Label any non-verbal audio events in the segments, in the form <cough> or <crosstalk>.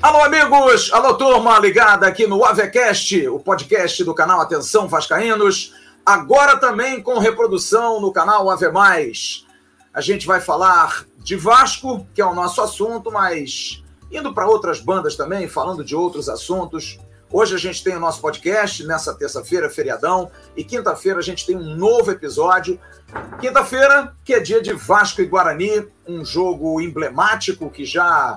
Alô, amigos! Alô, turma ligada aqui no AVECast, o podcast do canal Atenção Vascaínos. Agora também com reprodução no canal AVE. A gente vai falar de Vasco, que é o nosso assunto, mas indo para outras bandas também, falando de outros assuntos. Hoje a gente tem o nosso podcast, nessa terça-feira, feriadão, e quinta-feira a gente tem um novo episódio. Quinta-feira, que é dia de Vasco e Guarani, um jogo emblemático que já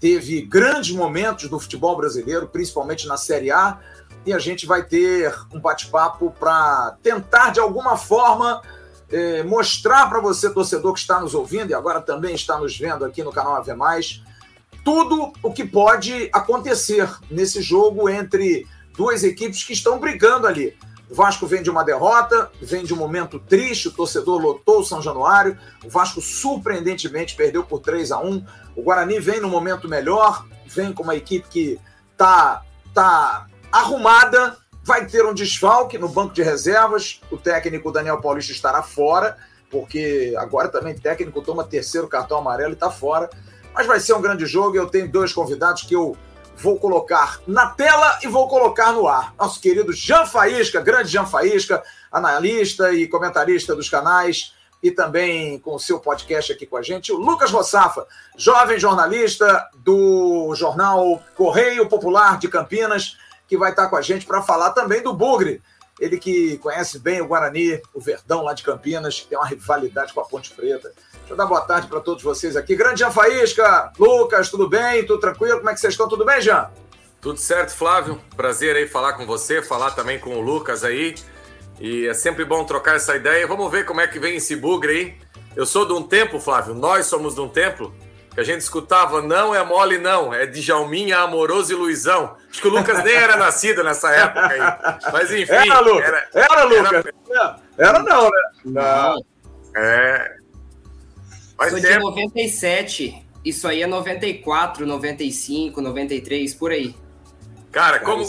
teve grandes momentos no futebol brasileiro, principalmente na Série A, e a gente vai ter um bate-papo para tentar, de alguma forma, eh, mostrar para você, torcedor que está nos ouvindo e agora também está nos vendo aqui no canal Ave Mais, tudo o que pode acontecer nesse jogo entre duas equipes que estão brigando ali. O Vasco vem de uma derrota, vem de um momento triste, o torcedor lotou o São Januário, o Vasco surpreendentemente perdeu por 3 a 1 o Guarani vem no momento melhor, vem com uma equipe que tá, tá arrumada, vai ter um desfalque no banco de reservas, o técnico Daniel Paulista estará fora, porque agora também técnico toma terceiro cartão amarelo e está fora, mas vai ser um grande jogo e eu tenho dois convidados que eu vou colocar na tela e vou colocar no ar. Nosso querido Jean Faísca, grande Jean Faísca, analista e comentarista dos canais e também com o seu podcast aqui com a gente, o Lucas Rossafa, jovem jornalista do jornal Correio Popular de Campinas, que vai estar com a gente para falar também do Bugre. Ele que conhece bem o Guarani, o Verdão lá de Campinas, que tem uma rivalidade com a Ponte Preta. Deixa eu dar boa tarde para todos vocês aqui. Grande Jean Faísca, Lucas, tudo bem? Tudo tranquilo? Como é que vocês estão? Tudo bem, Jean? Tudo certo, Flávio. Prazer aí falar com você, falar também com o Lucas aí. E é sempre bom trocar essa ideia. Vamos ver como é que vem esse bugre aí. Eu sou de um tempo, Flávio, nós somos de um tempo que a gente escutava não é mole não, é Djalminha, Amoroso e Luizão. Acho que o Lucas nem era nascido nessa época aí. Mas enfim. Era, Lucas. Era, era Lucas. Era, era não, né? Não. É. Faz Sou tempo. de 97. Isso aí é 94, 95, 93, por aí. Cara, como,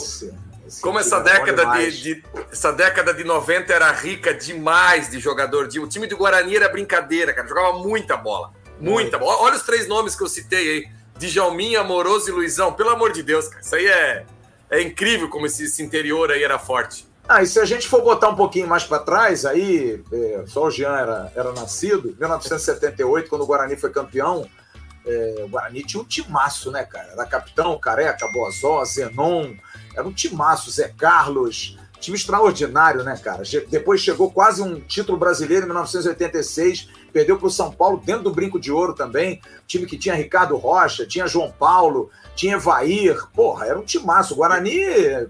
como essa década de, de, essa década de 90 era rica demais de jogador. De, o time do Guarani era brincadeira, cara. Jogava muita bola. Muita bola. Olha os três nomes que eu citei aí. Djalminha, Amoroso e Luizão. Pelo amor de Deus, cara. Isso aí é, é incrível como esse, esse interior aí era forte. Ah, e se a gente for botar um pouquinho mais para trás, aí, é, só o Jean era, era nascido, em 1978, quando o Guarani foi campeão, é, o Guarani tinha um timaço, né, cara? Era capitão, Careca, Boazó, Zenon, era um timaço, Zé Carlos, time extraordinário, né, cara? Depois chegou quase um título brasileiro em 1986, perdeu para o São Paulo dentro do Brinco de Ouro também. Time que tinha Ricardo Rocha, tinha João Paulo, tinha Evair. Porra, era um timaço. Guarani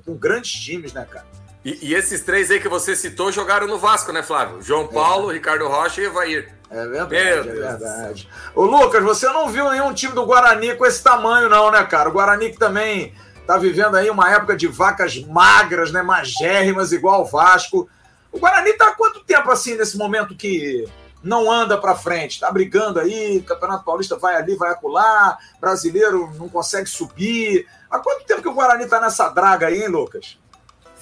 com grandes times, né, cara? E, e, esses três aí que você citou jogaram no Vasco, né, Flávio? João Paulo, é. Ricardo Rocha e Evair. É verdade, é verdade. Ô, Lucas, você não viu nenhum time do Guarani com esse tamanho, não, né, cara? O Guarani que também tá vivendo aí uma época de vacas magras, né? Magérrimas, igual o Vasco. O Guarani tá há quanto tempo assim nesse momento que não anda para frente? Tá brigando aí, Campeonato Paulista vai ali, vai acolá, brasileiro não consegue subir. Há quanto tempo que o Guarani tá nessa draga aí, hein, Lucas?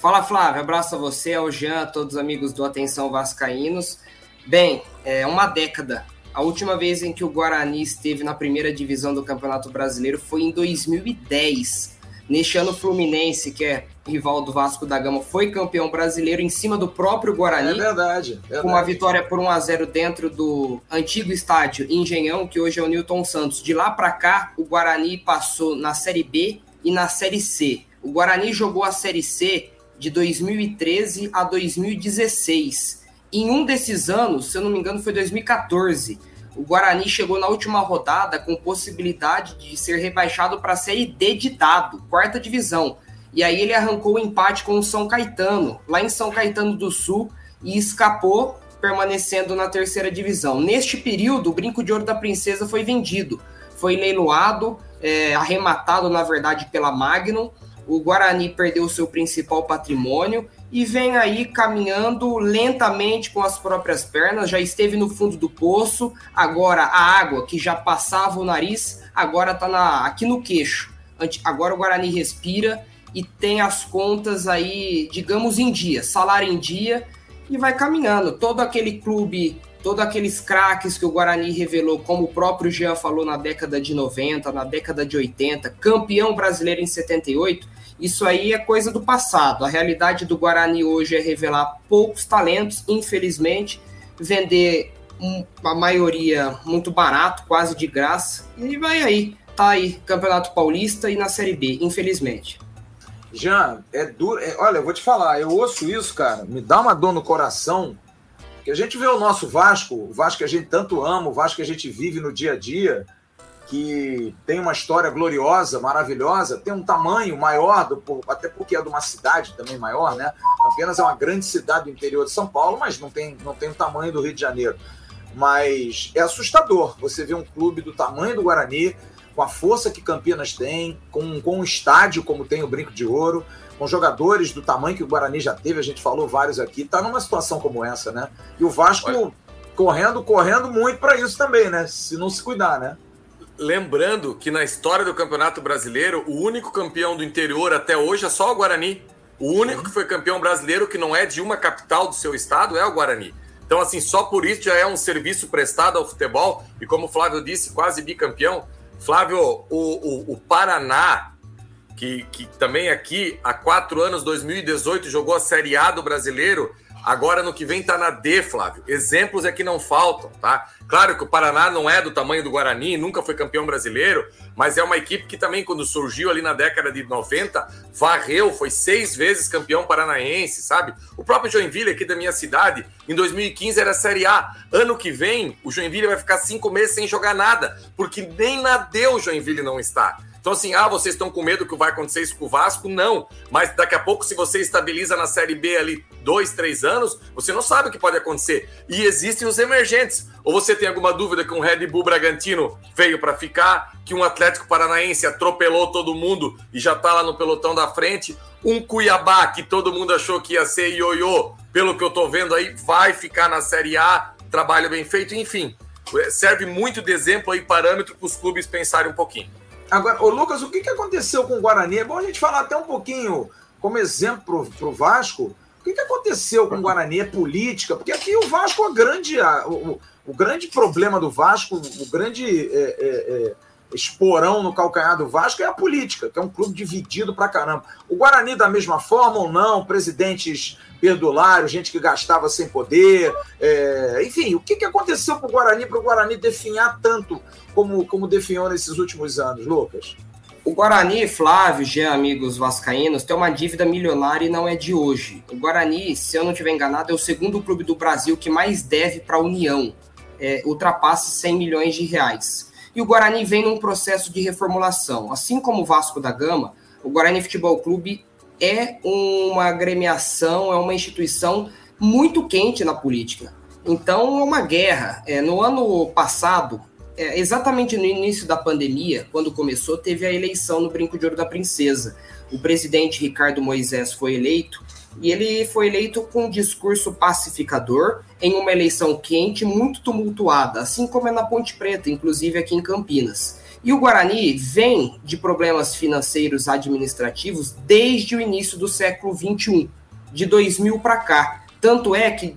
Fala, Flávio. Abraço a você, ao Jean, a todos os amigos do Atenção Vascaínos. Bem, é uma década. A última vez em que o Guarani esteve na primeira divisão do Campeonato Brasileiro foi em 2010. Neste ano, o Fluminense, que é rival do Vasco da Gama, foi campeão brasileiro em cima do próprio Guarani. É verdade. verdade. Com uma vitória por 1 a 0 dentro do antigo estádio Engenhão, que hoje é o Newton Santos. De lá para cá, o Guarani passou na Série B e na Série C. O Guarani jogou a Série C de 2013 a 2016. Em um desses anos, se eu não me engano, foi 2014 o Guarani chegou na última rodada com possibilidade de ser rebaixado para a Série D de dado, quarta divisão. E aí ele arrancou o empate com o São Caetano, lá em São Caetano do Sul, e escapou, permanecendo na terceira divisão. Neste período, o Brinco de Ouro da Princesa foi vendido, foi leiloado, é, arrematado, na verdade, pela Magnum. O Guarani perdeu seu principal patrimônio e vem aí caminhando lentamente com as próprias pernas, já esteve no fundo do poço, agora a água que já passava o nariz, agora está aqui no queixo. Agora o Guarani respira e tem as contas aí, digamos, em dia, salário em dia, e vai caminhando. Todo aquele clube, todos aqueles craques que o Guarani revelou, como o próprio Jean falou na década de 90, na década de 80, campeão brasileiro em 78, isso aí é coisa do passado. A realidade do Guarani hoje é revelar poucos talentos, infelizmente, vender a maioria muito barato, quase de graça, e vai aí. Tá aí, Campeonato Paulista e na Série B, infelizmente. Jean, é duro. É, olha, eu vou te falar, eu ouço isso, cara, me dá uma dor no coração. Que a gente vê o nosso Vasco, o Vasco que a gente tanto ama, o Vasco que a gente vive no dia a dia, que tem uma história gloriosa, maravilhosa, tem um tamanho maior, do, até porque é de uma cidade também maior, né? Apenas é uma grande cidade do interior de São Paulo, mas não tem, não tem o tamanho do Rio de Janeiro. Mas é assustador você ver um clube do tamanho do Guarani, com a força que Campinas tem, com, com um estádio como tem o Brinco de Ouro, com jogadores do tamanho que o Guarani já teve, a gente falou vários aqui, tá numa situação como essa, né? E o Vasco Olha. correndo, correndo muito para isso também, né? Se não se cuidar, né? Lembrando que na história do Campeonato Brasileiro, o único campeão do interior até hoje é só o Guarani. O único que foi campeão brasileiro que não é de uma capital do seu estado é o Guarani. Então, assim, só por isso já é um serviço prestado ao futebol. E como o Flávio disse, quase bicampeão. Flávio, o, o, o Paraná, que, que também aqui há quatro anos, 2018, jogou a Série A do brasileiro, agora no que vem tá na D, Flávio. Exemplos é que não faltam, tá? Claro que o Paraná não é do tamanho do Guarani, nunca foi campeão brasileiro, mas é uma equipe que também, quando surgiu ali na década de 90, varreu, foi seis vezes campeão paranaense, sabe? O próprio Joinville, aqui da minha cidade, em 2015 era Série A. Ano que vem, o Joinville vai ficar cinco meses sem jogar nada, porque nem na D o Joinville não está. Então, assim, ah, vocês estão com medo que vai acontecer isso com o Vasco? Não. Mas daqui a pouco, se você estabiliza na Série B ali dois, três anos, você não sabe o que pode acontecer. E existem os emergentes. Ou você tem alguma dúvida que um Red Bull Bragantino veio para ficar, que um Atlético Paranaense atropelou todo mundo e já está lá no pelotão da frente, um Cuiabá que todo mundo achou que ia ser ioiô, pelo que eu estou vendo aí, vai ficar na Série A, trabalho bem feito, enfim. Serve muito de exemplo aí, parâmetro para os clubes pensarem um pouquinho. Agora, ô Lucas, o que, que aconteceu com o Guarani? É bom a gente falar até um pouquinho como exemplo para o Vasco. O que, que aconteceu com o Guarani? É política? Porque aqui o Vasco, a grande, a, o, o, grande problema do Vasco, o grande é, é, é, esporão no calcanhar do Vasco é a política, que é um clube dividido pra caramba. O Guarani, da mesma forma ou não, presidentes perdulários, gente que gastava sem poder, é, enfim, o que, que aconteceu com o Guarani para o Guarani definhar tanto como, como definhou nesses últimos anos, Lucas? O Guarani, Flávio, Jean, amigos vascaínos, tem uma dívida milionária e não é de hoje. O Guarani, se eu não estiver enganado, é o segundo clube do Brasil que mais deve para a União. É, ultrapassa 100 milhões de reais. E o Guarani vem num processo de reformulação. Assim como o Vasco da Gama, o Guarani Futebol Clube é uma agremiação, é uma instituição muito quente na política. Então, é uma guerra. É, no ano passado, é, exatamente no início da pandemia, quando começou, teve a eleição no Brinco de Ouro da Princesa. O presidente Ricardo Moisés foi eleito e ele foi eleito com um discurso pacificador em uma eleição quente, muito tumultuada, assim como é na Ponte Preta, inclusive aqui em Campinas. E o Guarani vem de problemas financeiros administrativos desde o início do século XXI, de 2000 para cá. Tanto é que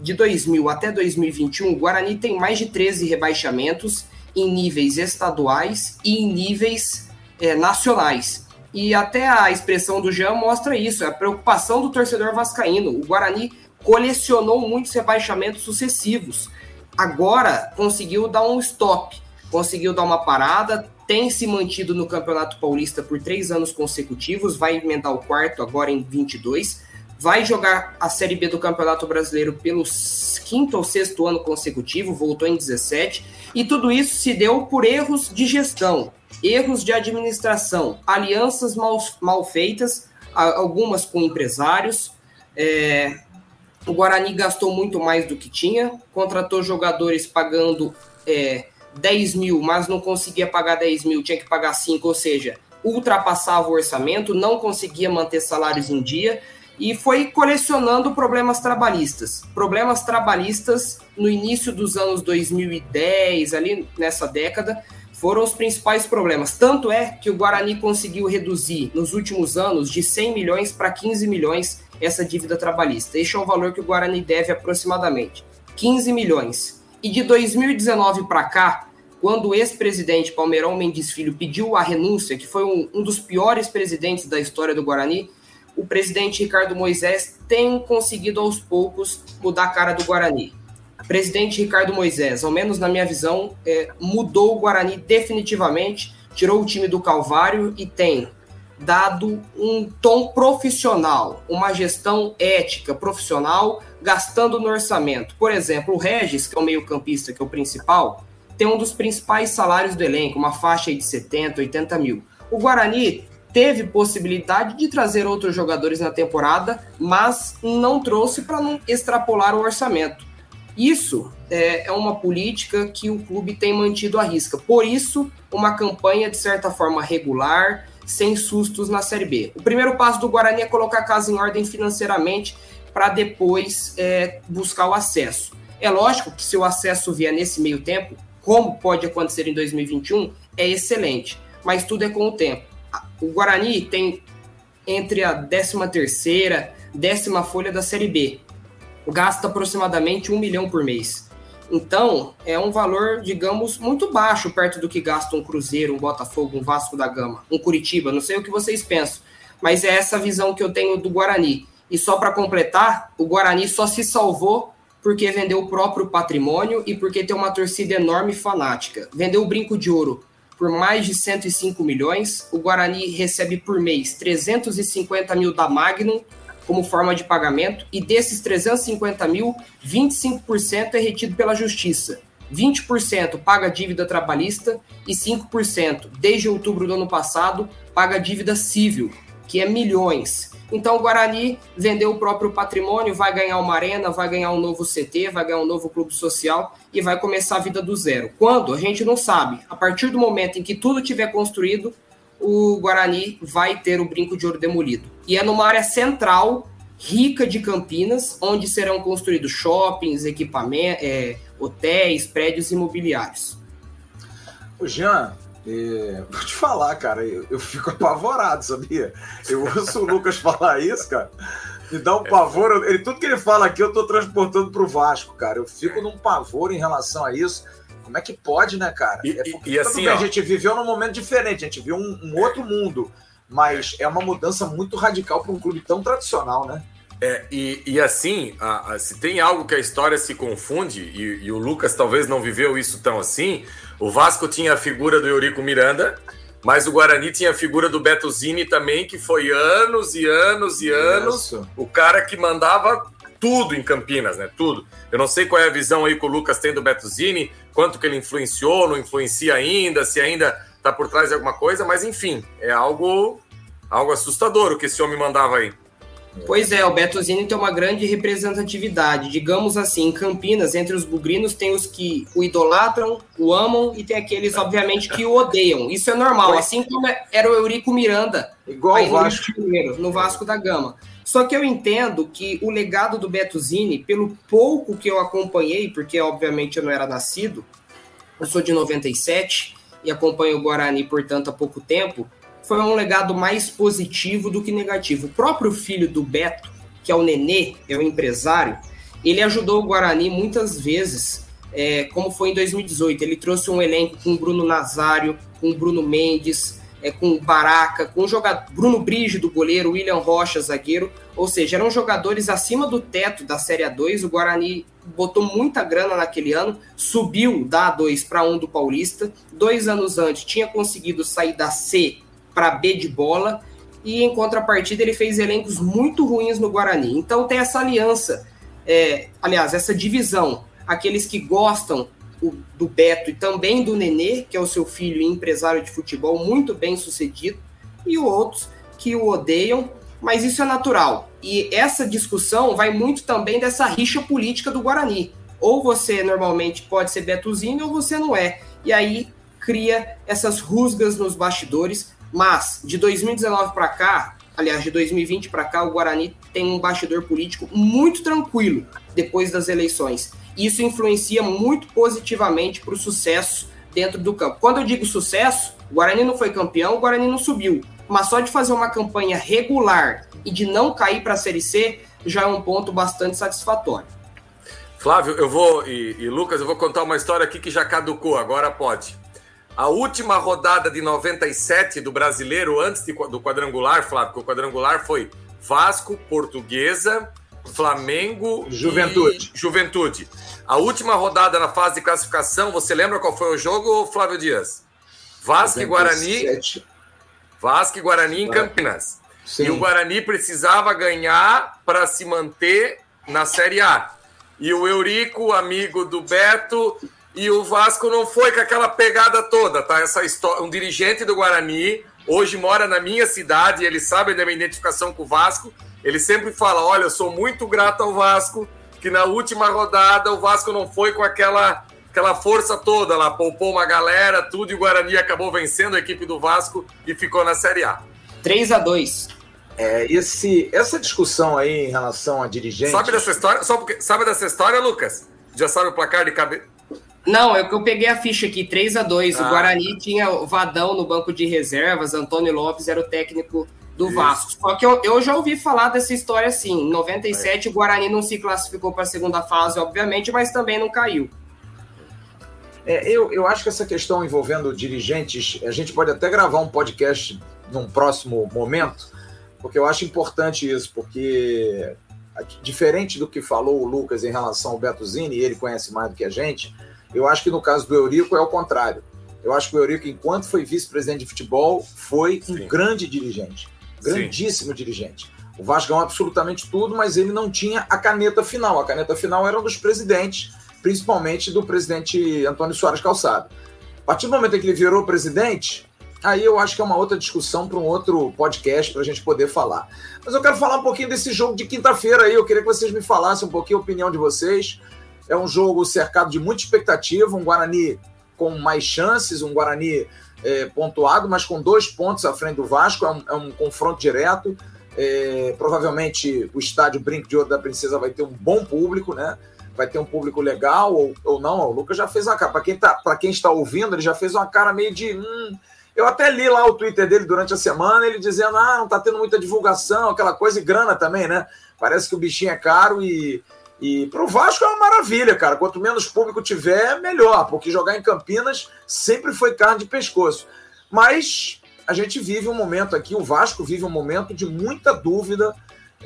de 2000 até 2021, o Guarani tem mais de 13 rebaixamentos em níveis estaduais e em níveis é, nacionais. E até a expressão do Jean mostra isso, a preocupação do torcedor vascaíno. O Guarani colecionou muitos rebaixamentos sucessivos. Agora conseguiu dar um stop, conseguiu dar uma parada, tem se mantido no Campeonato Paulista por três anos consecutivos, vai emendar o quarto agora em 22 vai jogar a Série B do Campeonato Brasileiro pelo quinto ou sexto ano consecutivo, voltou em 17, e tudo isso se deu por erros de gestão, erros de administração, alianças mal, mal feitas, algumas com empresários. É, o Guarani gastou muito mais do que tinha, contratou jogadores pagando é, 10 mil, mas não conseguia pagar 10 mil, tinha que pagar 5, ou seja, ultrapassava o orçamento, não conseguia manter salários em dia e foi colecionando problemas trabalhistas. Problemas trabalhistas no início dos anos 2010, ali nessa década, foram os principais problemas. Tanto é que o Guarani conseguiu reduzir nos últimos anos de 100 milhões para 15 milhões essa dívida trabalhista. Este é o valor que o Guarani deve aproximadamente. 15 milhões. E de 2019 para cá, quando o ex-presidente Palmeirão Mendes Filho pediu a renúncia, que foi um, um dos piores presidentes da história do Guarani, o presidente Ricardo Moisés tem conseguido aos poucos mudar a cara do Guarani presidente Ricardo Moisés, ao menos na minha visão, é, mudou o Guarani definitivamente, tirou o time do Calvário e tem dado um tom profissional, uma gestão ética, profissional, gastando no orçamento. Por exemplo, o Regis, que é o meio-campista, que é o principal, tem um dos principais salários do elenco, uma faixa de 70, 80 mil. O Guarani teve possibilidade de trazer outros jogadores na temporada, mas não trouxe para não extrapolar o orçamento. Isso é, é, uma política que o clube tem mantido à risca. Por isso, uma campanha de certa forma regular, sem sustos na Série B. O primeiro passo do Guarani é colocar a casa em ordem financeiramente para depois é, buscar o acesso. É lógico que se o acesso vier nesse meio tempo, como pode acontecer em 2021, é excelente, mas tudo é com o tempo. O Guarani tem entre a 13 terceira, décima folha da Série B gasta aproximadamente um milhão por mês. Então, é um valor, digamos, muito baixo perto do que gasta um Cruzeiro, um Botafogo, um Vasco da Gama, um Curitiba. Não sei o que vocês pensam, mas é essa visão que eu tenho do Guarani. E só para completar, o Guarani só se salvou porque vendeu o próprio patrimônio e porque tem uma torcida enorme e fanática. Vendeu o brinco de ouro por mais de 105 milhões. O Guarani recebe por mês 350 mil da Magnum, como forma de pagamento, e desses 350 mil, 25% é retido pela Justiça, 20% paga dívida trabalhista e 5%, desde outubro do ano passado, paga dívida civil, que é milhões. Então o Guarani vendeu o próprio patrimônio, vai ganhar uma arena, vai ganhar um novo CT, vai ganhar um novo clube social e vai começar a vida do zero. Quando? A gente não sabe. A partir do momento em que tudo tiver construído, o Guarani vai ter o brinco de ouro demolido. E é numa área central, rica de Campinas, onde serão construídos shoppings, equipamentos, é, hotéis, prédios imobiliários. O Jean, é, vou te falar, cara, eu, eu, fico apavorado, sabia? Eu ouço o Lucas falar isso, cara, me dá um pavor. Ele, tudo que ele fala aqui eu tô transportando pro Vasco, cara. Eu fico num pavor em relação a isso. Como é que pode, né, cara? E, é porque, e assim, bem, a gente viveu num momento diferente, a gente viu um, um outro mundo, mas é uma mudança muito radical para um clube tão tradicional, né? É, e, e assim, a, a, se tem algo que a história se confunde, e, e, o Lucas talvez não viveu isso tão assim, o Vasco tinha a figura do Eurico Miranda, mas o Guarani tinha a figura do Beto Zini também, que foi anos e anos e anos isso. o cara que mandava tudo em Campinas, né? Tudo. Eu não sei qual é a visão aí que o Lucas tem do Beto Zini, quanto que ele influenciou, não influencia ainda, se ainda tá por trás de alguma coisa, mas enfim, é algo, algo assustador o que esse homem mandava aí. Pois é, o Betosini tem uma grande representatividade. Digamos assim, em Campinas, entre os bugrinos, tem os que o idolatram, o amam, e tem aqueles, obviamente, que o odeiam. Isso é normal, assim como era o Eurico Miranda, Igual o Vasco. no Vasco da Gama. Só que eu entendo que o legado do Betosini, pelo pouco que eu acompanhei, porque obviamente eu não era nascido, eu sou de 97 e acompanho o Guarani, portanto, há pouco tempo, foi um legado mais positivo do que negativo. O próprio filho do Beto, que é o Nenê, é o empresário, ele ajudou o Guarani muitas vezes, é, como foi em 2018. Ele trouxe um elenco com Bruno Nazário, com Bruno Mendes, é, com Baraca, com o jogador Bruno Brígido, goleiro, William Rocha, zagueiro. Ou seja, eram jogadores acima do teto da Série A2. O Guarani botou muita grana naquele ano, subiu da A2 para 1 do Paulista. Dois anos antes tinha conseguido sair da C para B de bola, e em contrapartida ele fez elencos muito ruins no Guarani. Então tem essa aliança, é, aliás, essa divisão. Aqueles que gostam do Beto e também do Nenê, que é o seu filho e empresário de futebol muito bem sucedido, e outros que o odeiam, mas isso é natural. E essa discussão vai muito também dessa rixa política do Guarani. Ou você normalmente pode ser Betozinho ou você não é. E aí cria essas rusgas nos bastidores mas de 2019 para cá, aliás, de 2020 para cá, o Guarani tem um bastidor político muito tranquilo depois das eleições. Isso influencia muito positivamente para o sucesso dentro do campo. Quando eu digo sucesso, o Guarani não foi campeão, o Guarani não subiu. Mas só de fazer uma campanha regular e de não cair para a Série C já é um ponto bastante satisfatório. Flávio, eu vou e, e, Lucas, eu vou contar uma história aqui que já caducou, agora pode. A última rodada de 97 do Brasileiro antes de, do quadrangular, Flávio, que o quadrangular foi Vasco, Portuguesa, Flamengo Juventude. e Juventude. A última rodada na fase de classificação, você lembra qual foi o jogo, Flávio Dias? Vasco 97. e Guarani. Vasco e Guarani em Campinas. Sim. E o Guarani precisava ganhar para se manter na Série A. E o Eurico, amigo do Beto, e o Vasco não foi com aquela pegada toda, tá? Essa história, um dirigente do Guarani hoje mora na minha cidade, ele sabe da minha identificação com o Vasco. Ele sempre fala: "Olha, eu sou muito grato ao Vasco, que na última rodada o Vasco não foi com aquela aquela força toda lá, poupou uma galera, tudo e o Guarani acabou vencendo a equipe do Vasco e ficou na Série A. 3 a 2 é, esse, essa discussão aí em relação a dirigente. Sabe dessa história? Só porque, sabe dessa história, Lucas? Já sabe o placar de cabeça? Não, é que eu peguei a ficha aqui, 3 a 2 ah. O Guarani tinha o Vadão no banco de reservas, Antônio Lopes era o técnico do Isso. Vasco. Só que eu, eu já ouvi falar dessa história assim. Em 97, é. o Guarani não se classificou para a segunda fase, obviamente, mas também não caiu. É, eu, eu acho que essa questão envolvendo dirigentes, a gente pode até gravar um podcast num próximo momento, porque eu acho importante isso, porque diferente do que falou o Lucas em relação ao Beto Zini, ele conhece mais do que a gente, eu acho que no caso do Eurico é o contrário. Eu acho que o Eurico, enquanto foi vice-presidente de futebol, foi Sim. um grande dirigente, grandíssimo Sim. dirigente. O Vasco ganhou absolutamente tudo, mas ele não tinha a caneta final. A caneta final era um dos presidentes, principalmente do presidente Antônio Soares Calçado. A partir do momento em que ele virou presidente, aí eu acho que é uma outra discussão para um outro podcast para a gente poder falar. Mas eu quero falar um pouquinho desse jogo de quinta-feira aí. Eu queria que vocês me falassem um pouquinho a opinião de vocês. É um jogo cercado de muita expectativa, um Guarani com mais chances, um Guarani é, pontuado, mas com dois pontos à frente do Vasco. É um, é um confronto direto. É, provavelmente o estádio Brinco de Ouro da Princesa vai ter um bom público, né? Vai ter um público legal ou, ou não. O Lucas já fez uma cara. Para quem, tá, quem está ouvindo, ele já fez uma cara meio de. Hum, eu até li lá o Twitter dele durante a semana, ele dizendo: ah, não tá tendo muita divulgação, aquela coisa e grana também, né? Parece que o bichinho é caro e. E pro Vasco é uma maravilha, cara. Quanto menos público tiver, melhor, porque jogar em Campinas sempre foi carne de pescoço. Mas a gente vive um momento aqui, o Vasco vive um momento de muita dúvida.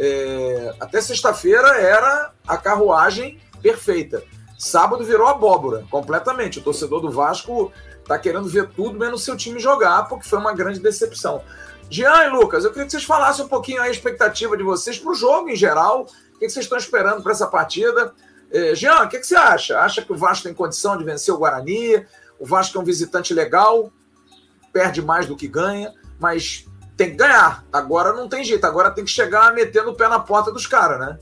É... até sexta-feira era a carruagem perfeita. Sábado virou abóbora, completamente. O torcedor do Vasco tá querendo ver tudo menos seu time jogar, porque foi uma grande decepção. Jean e Lucas, eu queria que vocês falassem um pouquinho a expectativa de vocês para o jogo em geral. O que vocês estão esperando para essa partida? Eh, Jean, o que você acha? Acha que o Vasco tem condição de vencer o Guarani? O Vasco é um visitante legal, perde mais do que ganha, mas tem que ganhar. Agora não tem jeito, agora tem que chegar metendo o pé na porta dos caras, né?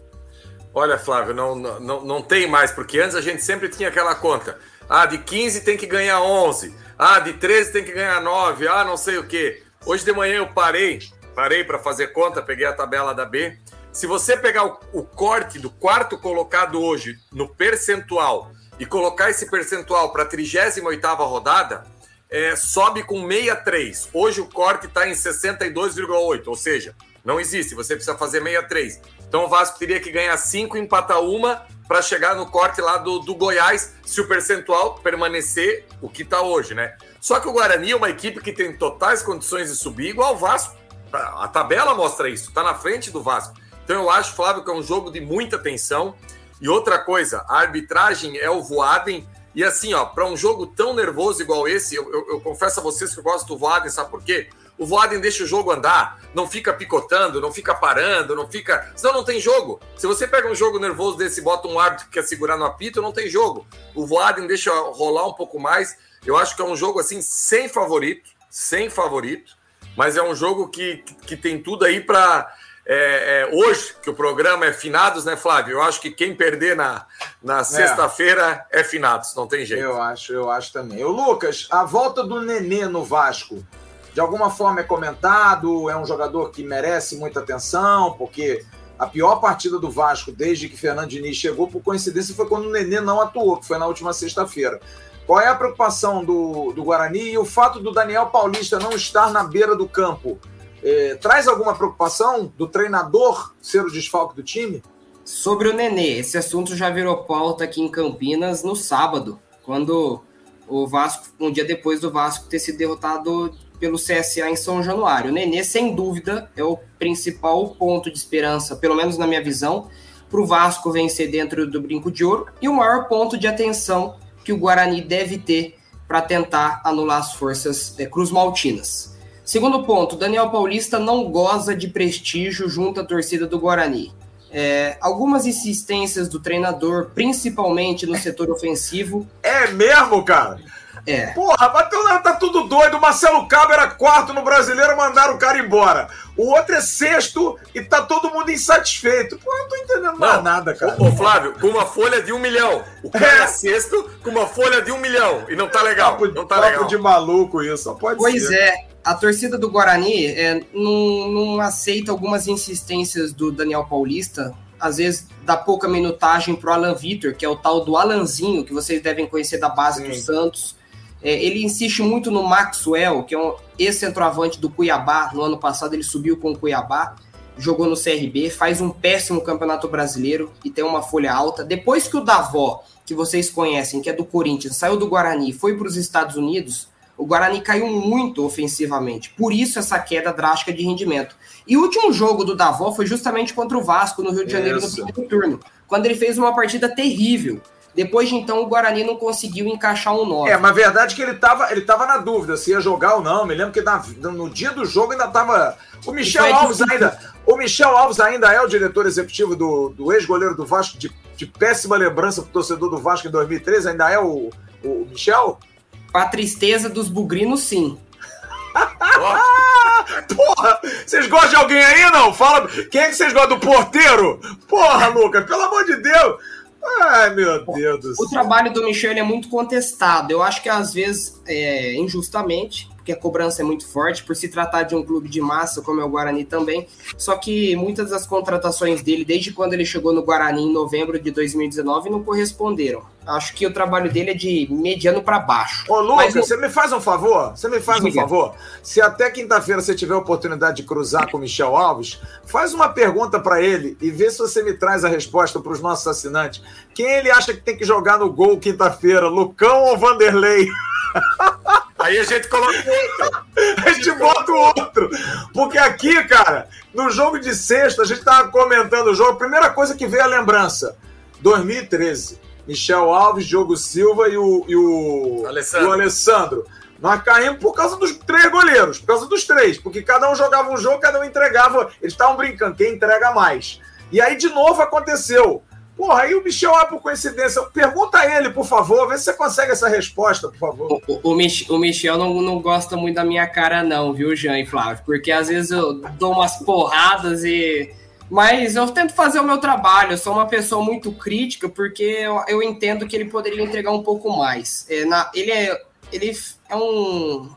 Olha, Flávio, não, não, não tem mais, porque antes a gente sempre tinha aquela conta. Ah, de 15 tem que ganhar 11. Ah, de 13 tem que ganhar 9. Ah, não sei o quê. Hoje de manhã eu parei, parei para fazer conta, peguei a tabela da B. Se você pegar o, o corte do quarto colocado hoje no percentual e colocar esse percentual para a 38 rodada, é, sobe com 63. Hoje o corte está em 62,8, ou seja, não existe, você precisa fazer 63. Então o Vasco teria que ganhar 5, empatar uma para chegar no corte lá do, do Goiás, se o percentual permanecer o que está hoje, né? Só que o Guarani é uma equipe que tem totais condições de subir, igual o Vasco. A tabela mostra isso, está na frente do Vasco. Então eu acho, Flávio, que é um jogo de muita tensão. E outra coisa, a arbitragem é o Voaden. E assim, ó, para um jogo tão nervoso igual esse, eu, eu, eu confesso a vocês que eu gosto do Voaden, sabe por quê? O Voaden deixa o jogo andar, não fica picotando, não fica parando, não fica. Senão não tem jogo. Se você pega um jogo nervoso desse e bota um árbitro que quer segurar no apito, não tem jogo. O Voaden deixa rolar um pouco mais. Eu acho que é um jogo assim, sem favorito, sem favorito, mas é um jogo que, que tem tudo aí para. É, é, hoje, que o programa é finados, né, Flávio? Eu acho que quem perder na, na é. sexta-feira é. é finados, não tem jeito. Eu acho, eu acho também. O Lucas, a volta do Nenê no Vasco de alguma forma é comentado, é um jogador que merece muita atenção, porque A pior partida do Vasco desde que Fernando Diniz chegou, por coincidência, foi quando o Nenê não atuou, que foi na última sexta-feira. Qual é a preocupação do, do Guarani e o fato do Daniel Paulista não estar na beira do campo? É, traz alguma preocupação do treinador ser o desfalque do time? Sobre o Nenê, esse assunto já virou pauta aqui em Campinas no sábado, quando o Vasco, um dia depois do Vasco ter sido derrotado pelo CSA em São Januário. O Nenê, sem dúvida, é o principal ponto de esperança, pelo menos na minha visão, para o Vasco vencer dentro do Brinco de Ouro e o maior ponto de atenção que o Guarani deve ter para tentar anular as forças é, Cruz Maltinas. Segundo ponto, Daniel Paulista não goza de prestígio junto à torcida do Guarani. É, algumas insistências do treinador, principalmente no setor ofensivo. É mesmo, cara? É. Porra, mas tá tudo doido. O Marcelo Cabo era quarto no brasileiro, mandaram o cara embora. O outro é sexto e tá todo mundo insatisfeito. Pô, eu não tô entendendo mais nada, cara. Ô, Flávio, com uma folha de um milhão. O cara é, é sexto com uma folha de um milhão. E não tá legal. Papo, não tá papo legal. de maluco isso, só pode pois ser. Pois é. A torcida do Guarani é, não, não aceita algumas insistências do Daniel Paulista às vezes dá pouca minutagem para o Alan Vitor, que é o tal do Alanzinho, que vocês devem conhecer da base Sim. do Santos. É, ele insiste muito no Maxwell, que é um ex-centroavante do Cuiabá. No ano passado ele subiu com o Cuiabá, jogou no CRB, faz um péssimo campeonato brasileiro e tem uma folha alta. Depois que o Davó, que vocês conhecem, que é do Corinthians, saiu do Guarani e foi para os Estados Unidos, o Guarani caiu muito ofensivamente. Por isso essa queda drástica de rendimento. E o último jogo do Davó foi justamente contra o Vasco no Rio de Janeiro isso. no primeiro turno, quando ele fez uma partida terrível. Depois de então, o Guarani não conseguiu encaixar um 9. É, mas a verdade é que ele estava ele tava na dúvida se ia jogar ou não. Me lembro que na, no dia do jogo ainda estava. O Michel Alves ainda. O Michel Alves ainda é o diretor executivo do, do ex-goleiro do Vasco, de, de péssima lembrança para o torcedor do Vasco em 2013, ainda é o, o Michel? Para tristeza dos bugrinos, sim. <laughs> Porra, vocês gostam de alguém aí, não? Fala, quem é que vocês gostam do porteiro? Porra, Lucas, pelo amor de Deus. Ai, meu Deus do céu. O trabalho do Michel é muito contestado. Eu acho que às vezes, é, injustamente, porque a cobrança é muito forte, por se tratar de um clube de massa, como é o Guarani também. Só que muitas das contratações dele, desde quando ele chegou no Guarani em novembro de 2019, não corresponderam. Acho que o trabalho dele é de mediano para baixo. Ô, Lucas, Mas, você me faz um favor? Você me faz diga. um favor? Se até quinta-feira você tiver a oportunidade de cruzar com o Michel Alves, faz uma pergunta para ele e vê se você me traz a resposta para os nossos assinantes. Quem ele acha que tem que jogar no gol quinta-feira, Lucão ou Vanderlei? <laughs> Aí a gente coloca outro. A gente bota o outro. Porque aqui, cara, no jogo de sexta, a gente tava comentando o jogo. A primeira coisa que veio a lembrança: 2013. Michel Alves, Diogo Silva e o, e o, Alessandro. o Alessandro. Nós caímos por causa dos três goleiros, por causa dos três, porque cada um jogava um jogo, cada um entregava. Eles estavam brincando, quem entrega mais. E aí, de novo, aconteceu. Porra, aí o Michel é por coincidência. Pergunta a ele, por favor, vê se você consegue essa resposta, por favor. O, o, Mich o Michel não, não gosta muito da minha cara, não, viu, Jean e Flávio? Porque às vezes eu dou umas porradas e. Mas eu tento fazer o meu trabalho, eu sou uma pessoa muito crítica, porque eu, eu entendo que ele poderia entregar um pouco mais. É, na, ele, é, ele é um.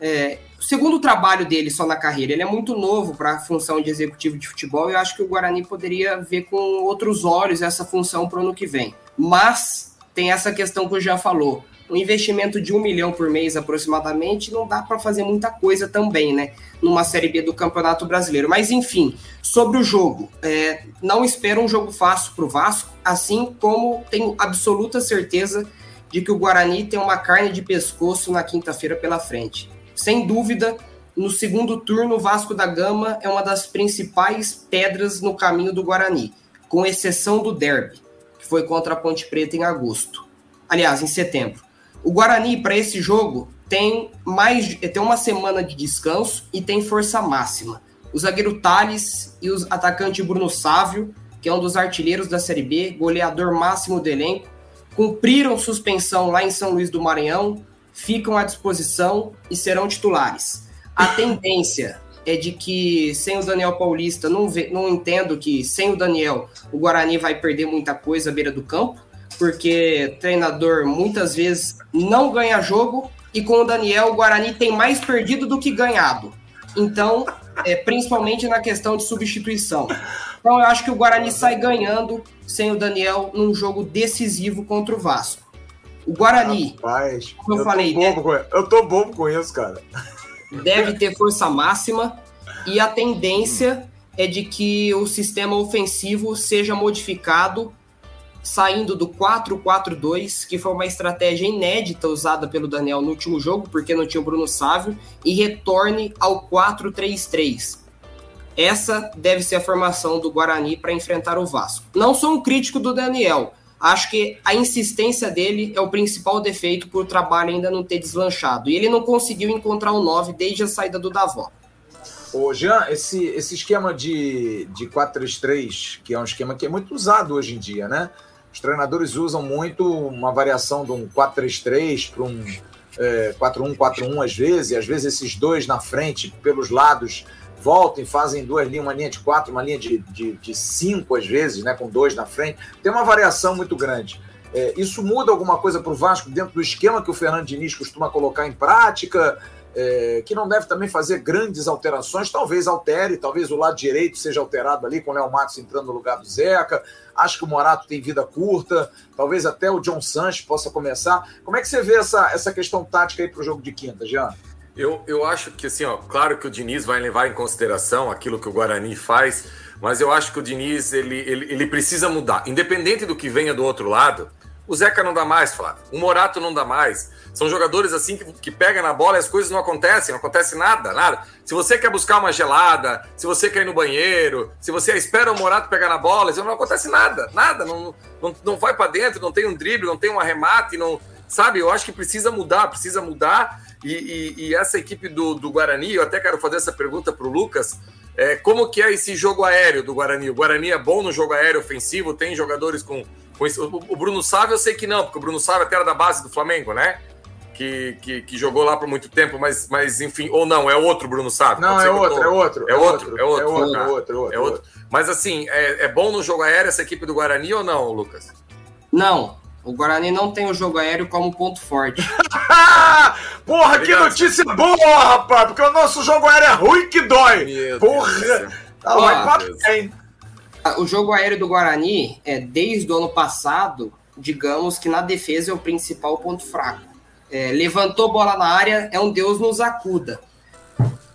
É, segundo trabalho dele só na carreira. Ele é muito novo para a função de executivo de futebol e eu acho que o Guarani poderia ver com outros olhos essa função para o ano que vem. Mas tem essa questão que eu já falou. Um investimento de um milhão por mês aproximadamente não dá para fazer muita coisa também, né? Numa Série B do Campeonato Brasileiro. Mas enfim, sobre o jogo, é, não espero um jogo fácil para o Vasco, assim como tenho absoluta certeza de que o Guarani tem uma carne de pescoço na quinta-feira pela frente. Sem dúvida, no segundo turno, o Vasco da Gama é uma das principais pedras no caminho do Guarani, com exceção do derby, que foi contra a Ponte Preta em agosto. Aliás, em setembro. O Guarani, para esse jogo, tem mais tem uma semana de descanso e tem força máxima. O zagueiro Thales e o atacante Bruno Sávio, que é um dos artilheiros da Série B, goleador máximo do elenco, cumpriram suspensão lá em São Luís do Maranhão ficam à disposição e serão titulares. A <coughs> tendência é de que sem o Daniel Paulista, não, vê, não entendo que sem o Daniel o Guarani vai perder muita coisa à beira do campo, porque treinador muitas vezes não ganha jogo e com o Daniel o Guarani tem mais perdido do que ganhado. Então é, principalmente na questão de substituição. Então eu acho que o Guarani sai ganhando sem o Daniel num jogo decisivo contra o Vasco. O Guarani, Rapaz, como eu, eu falei, bobo com, eu tô bobo com isso, cara. Deve ter força máxima e a tendência é de que o sistema ofensivo seja modificado saindo do 4-4-2, que foi uma estratégia inédita usada pelo Daniel no último jogo, porque não tinha o Bruno Sávio, e retorne ao 4-3-3. Essa deve ser a formação do Guarani para enfrentar o Vasco. Não sou um crítico do Daniel. Acho que a insistência dele é o principal defeito por o trabalho ainda não ter deslanchado. E ele não conseguiu encontrar o 9 desde a saída do Davó. Ô, Jean, esse, esse esquema de, de 4-3-3, que é um esquema que é muito usado hoje em dia, né? Os treinadores usam muito uma variação de um 4-3-3 para um é, 4-1-4-1 às vezes, e às vezes esses dois na frente, pelos lados, voltam e fazem duas linhas, uma linha de quatro, uma linha de, de, de cinco às vezes, né, com dois na frente. Tem uma variação muito grande. É, isso muda alguma coisa para o Vasco dentro do esquema que o Fernando Diniz costuma colocar em prática? É, que não deve também fazer grandes alterações, talvez altere, talvez o lado direito seja alterado ali com o Léo Matos entrando no lugar do Zeca. Acho que o Morato tem vida curta, talvez até o John Sanches possa começar. Como é que você vê essa, essa questão tática aí para o jogo de quinta, Jean? Eu, eu acho que, assim, ó, claro que o Diniz vai levar em consideração aquilo que o Guarani faz, mas eu acho que o Diniz ele, ele, ele precisa mudar. Independente do que venha do outro lado, o Zeca não dá mais, Flávio. O Morato não dá mais. São jogadores assim que, que pegam na bola e as coisas não acontecem, não acontece nada, nada. Se você quer buscar uma gelada, se você quer ir no banheiro, se você espera o Morato pegar na bola, não acontece nada, nada. Não, não, não vai para dentro, não tem um drible, não tem um arremate, não. Sabe, eu acho que precisa mudar, precisa mudar. E, e, e essa equipe do, do Guarani, eu até quero fazer essa pergunta para o Lucas. É, como que é esse jogo aéreo do Guarani? O Guarani é bom no jogo aéreo ofensivo, tem jogadores com o Bruno Sávio eu sei que não, porque o Bruno Sávio até era da base do Flamengo, né? Que, que, que, jogou lá por muito tempo, mas, mas enfim, ou não, é outro Bruno Sávio. Não, é outro, tô... é outro, é outro. É outro, é outro, é outro, é outro, é outro. Mas assim, é, é bom no jogo aéreo essa equipe do Guarani ou não, Lucas? Não, o Guarani não tem o jogo aéreo como ponto forte. <laughs> Porra, que notícia boa, rapaz! Porque o nosso jogo aéreo é ruim que dói. Meu Porra! Tá lá, bem. O jogo aéreo do Guarani, é, desde o ano passado, digamos que na defesa é o principal ponto fraco. É, levantou bola na área, é um Deus nos acuda.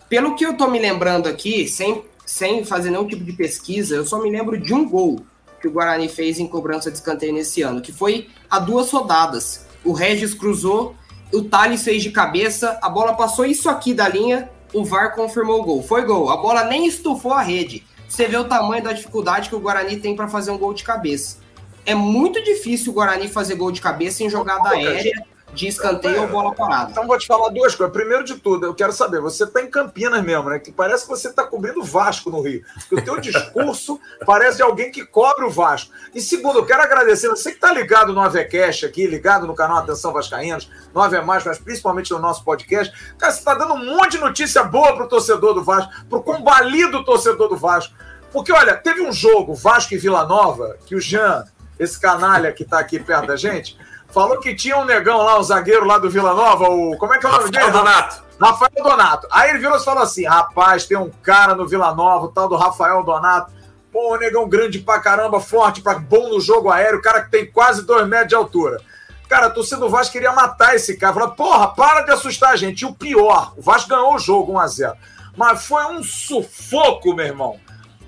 Pelo que eu tô me lembrando aqui, sem, sem fazer nenhum tipo de pesquisa, eu só me lembro de um gol que o Guarani fez em cobrança de escanteio nesse ano, que foi a duas rodadas. O Regis cruzou, o Thales fez de cabeça, a bola passou isso aqui da linha, o VAR confirmou o gol. Foi gol. A bola nem estufou a rede você vê o tamanho da dificuldade que o Guarani tem para fazer um gol de cabeça. É muito difícil o Guarani fazer gol de cabeça em jogada aérea, de escanteio ou bola parada. Então vou te falar duas coisas. Primeiro de tudo, eu quero saber, você está em Campinas mesmo, né? Que parece que você está cobrindo Vasco no Rio. o teu <laughs> discurso parece de alguém que cobre o Vasco. E segundo, eu quero agradecer, você que está ligado no Avecast aqui, ligado no canal Atenção Vascaínos, no Ave Mais, mas principalmente no nosso podcast. Cara, você está dando um monte de notícia boa pro torcedor do Vasco, pro combalido torcedor do Vasco. Porque, olha, teve um jogo, Vasco e Vila Nova, que o Jean, esse canalha que está aqui perto da gente, falou que tinha um negão lá, um zagueiro lá do Vila Nova, o. Como é que é o nome dele? Rafael Donato. Rafael Donato. Aí ele virou e falou assim: rapaz, tem um cara no Vila Nova, o tal do Rafael Donato. Pô, um negão grande pra caramba, forte, pra, bom no jogo aéreo, cara que tem quase dois metros de altura. Cara, a torcida do Vasco queria matar esse cara. Falou, porra, para de assustar a gente. E o pior, o Vasco ganhou o jogo 1x0. Mas foi um sufoco, meu irmão.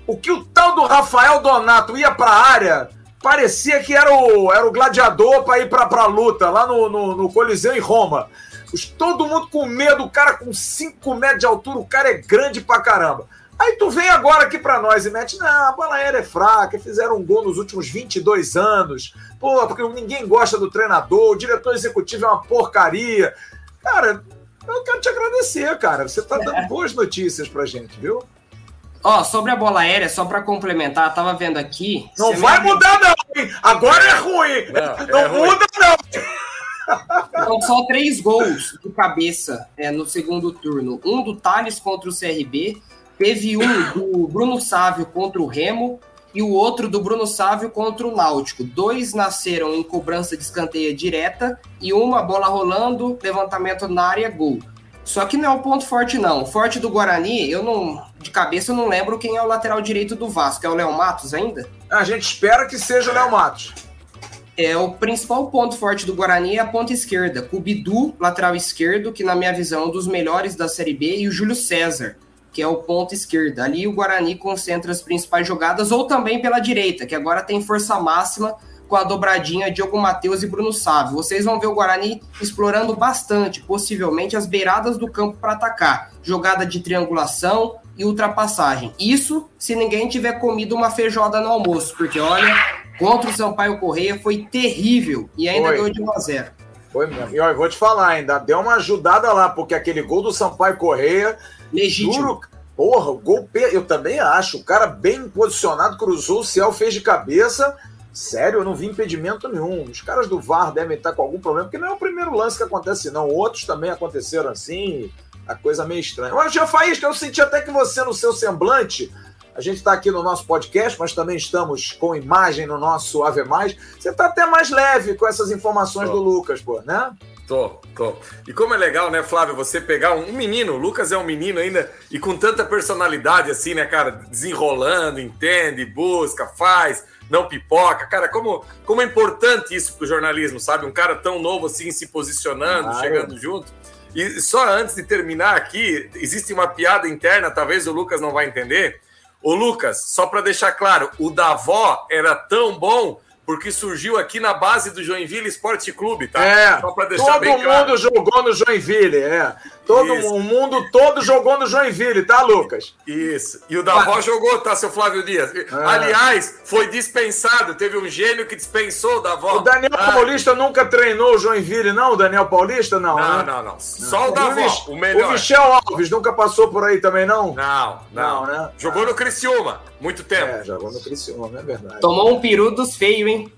O que o tal do Rafael Donato ia pra área, parecia que era o, era o gladiador para ir pra, pra luta, lá no, no, no Coliseu em Roma. Todo mundo com medo, o cara com 5 metros de altura, o cara é grande pra caramba. Aí tu vem agora aqui para nós e mete, não, a bola aérea é fraca, fizeram um gol nos últimos 22 anos. Pô, porque ninguém gosta do treinador, o diretor executivo é uma porcaria. Cara, eu quero te agradecer, cara. Você tá dando boas notícias pra gente, viu? Ó, sobre a bola aérea, só para complementar, tava vendo aqui. Não vai mudar, não, hein? Agora é ruim. Não, não é muda, ruim. não. São só três gols de cabeça é, no segundo turno. Um do Thales contra o CRB, teve um do Bruno Sávio contra o Remo e o outro do Bruno Sávio contra o Náutico. Dois nasceram em cobrança de escanteia direta e uma bola rolando, levantamento na área, gol. Só que não é o ponto forte, não. O forte do Guarani, eu não de cabeça eu não lembro quem é o lateral direito do Vasco. É o Léo Matos ainda? A gente espera que seja o Léo Matos. É, o principal ponto forte do Guarani é a ponta esquerda. Com o Bidu, lateral esquerdo, que na minha visão é um dos melhores da Série B, e o Júlio César, que é o ponto esquerda. Ali o Guarani concentra as principais jogadas, ou também pela direita, que agora tem força máxima com a dobradinha Diogo Matheus e Bruno Sávio. Vocês vão ver o Guarani explorando bastante, possivelmente, as beiradas do campo para atacar. Jogada de triangulação e ultrapassagem. Isso se ninguém tiver comido uma feijoada no almoço, porque olha, contra o Sampaio Correia foi terrível e ainda foi. ganhou de 1 a 0. Foi mesmo. E eu vou te falar, ainda deu uma ajudada lá, porque aquele gol do Sampaio Correia. Legítimo. Juro, porra, o gol. Eu também acho. O cara bem posicionado, cruzou, o Ciel fez de cabeça. Sério, eu não vi impedimento nenhum. Os caras do VAR devem estar com algum problema, porque não é o primeiro lance que acontece, não. Outros também aconteceram assim, a coisa meio estranha. Mas, Jean Faísca, eu senti até que você, no seu semblante, a gente está aqui no nosso podcast, mas também estamos com imagem no nosso Ave Mais. Você está até mais leve com essas informações tô. do Lucas, pô, né? Tô, tô. E como é legal, né, Flávio, você pegar um menino, o Lucas é um menino ainda, e com tanta personalidade assim, né, cara, desenrolando, entende, busca, faz não pipoca. Cara, como, como é importante isso para o jornalismo, sabe? Um cara tão novo assim se posicionando, claro. chegando junto. E só antes de terminar aqui, existe uma piada interna, talvez o Lucas não vai entender. Ô Lucas, só para deixar claro, o Davó era tão bom porque surgiu aqui na base do Joinville Esporte Clube, tá? É, Só pra deixar todo bem claro. mundo jogou no Joinville, é. Todo o mundo todo jogou no Joinville, tá, Lucas? Isso. E o Davó jogou, tá, seu Flávio Dias? É. Aliás, foi dispensado, teve um gênio que dispensou o Davó. O Daniel ah. Paulista nunca treinou o Joinville, não? O Daniel Paulista, não? Não, né? não, não. Só o Davó, o, o melhor. O Michel Alves nunca passou por aí também, não? Não, não. não né? Jogou ah. no Criciúma, muito tempo. É, jogou no Criciúma, é verdade. Tomou um peru dos feios, hein?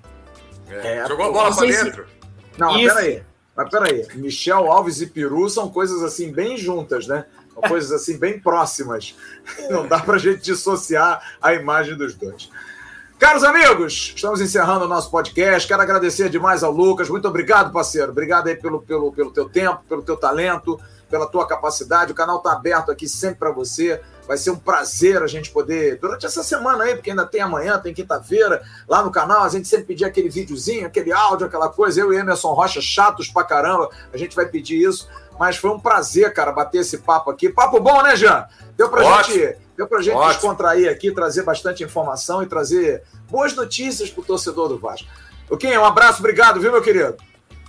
É, é, jogou a bola pra dentro. Se... Não, mas peraí. Mas peraí. Michel Alves e Peru são coisas assim bem juntas, né? São coisas assim bem próximas. Não dá pra gente dissociar a imagem dos dois. Caros amigos, estamos encerrando o nosso podcast. Quero agradecer demais ao Lucas. Muito obrigado, parceiro. Obrigado aí pelo, pelo, pelo teu tempo, pelo teu talento, pela tua capacidade. O canal está aberto aqui sempre para você. Vai ser um prazer a gente poder, durante essa semana aí, porque ainda tem amanhã, tem quinta-feira, lá no canal, a gente sempre pedir aquele videozinho, aquele áudio, aquela coisa. Eu e Emerson Rocha, chatos pra caramba, a gente vai pedir isso. Mas foi um prazer, cara, bater esse papo aqui. Papo bom, né, Jean? Deu pra Ótimo. gente, deu pra gente Ótimo. descontrair aqui, trazer bastante informação e trazer boas notícias pro torcedor do Vasco. Ok, um abraço, obrigado, viu, meu querido?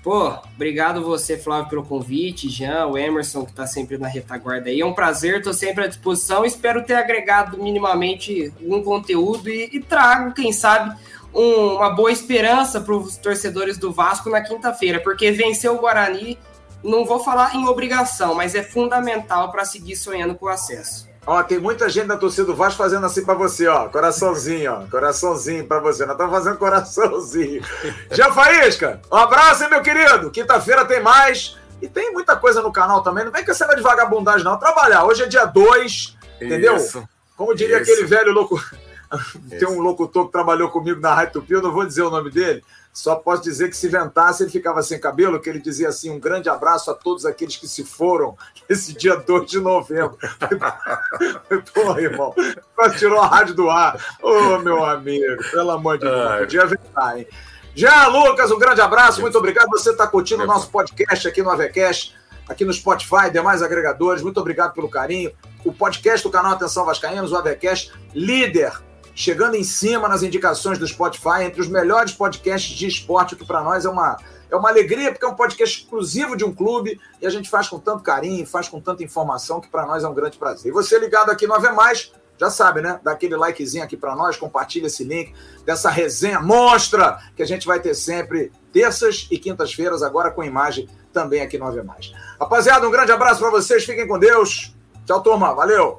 Pô, obrigado você, Flávio, pelo convite, Jean, o Emerson, que está sempre na retaguarda aí. É um prazer, estou sempre à disposição. Espero ter agregado minimamente um conteúdo e, e trago, quem sabe, um, uma boa esperança para os torcedores do Vasco na quinta-feira, porque vencer o Guarani, não vou falar em obrigação, mas é fundamental para seguir sonhando com o acesso. Ó, tem muita gente da torcida do Vasco fazendo assim para você, ó. Coraçãozinho, ó. Coraçãozinho para você. Nós estamos fazendo coraçãozinho. <laughs> Já Faísca, um abraço, hein, meu querido. Quinta-feira tem mais. E tem muita coisa no canal também. Não vem com essa de vagabundagem, não. Trabalhar. Hoje é dia 2, entendeu? Como diria Isso. aquele velho louco. <laughs> tem um locutor que trabalhou comigo na Rádio Tupi, eu não vou dizer o nome dele. Só posso dizer que se ventasse, ele ficava sem cabelo, que ele dizia assim: um grande abraço a todos aqueles que se foram esse dia 2 de novembro. <laughs> Porra, irmão, quase tirou a rádio do ar. Ô, oh, meu amigo, pelo amor de Deus, podia ventar, hein? Já, Lucas, um grande abraço, muito obrigado. Você está curtindo o nosso podcast aqui no Avecast, aqui no Spotify, demais agregadores. Muito obrigado pelo carinho. O podcast do canal Atenção Vascaínos, o Avecast, líder chegando em cima nas indicações do Spotify, entre os melhores podcasts de esporte, que para nós é uma, é uma alegria, porque é um podcast exclusivo de um clube e a gente faz com tanto carinho, faz com tanta informação, que para nós é um grande prazer. E você ligado aqui no Ave Mais, já sabe, né? Dá aquele likezinho aqui para nós, compartilha esse link dessa resenha monstra que a gente vai ter sempre terças e quintas-feiras, agora com imagem também aqui no Ave Mais. Rapaziada, um grande abraço para vocês, fiquem com Deus. Tchau, turma. Valeu!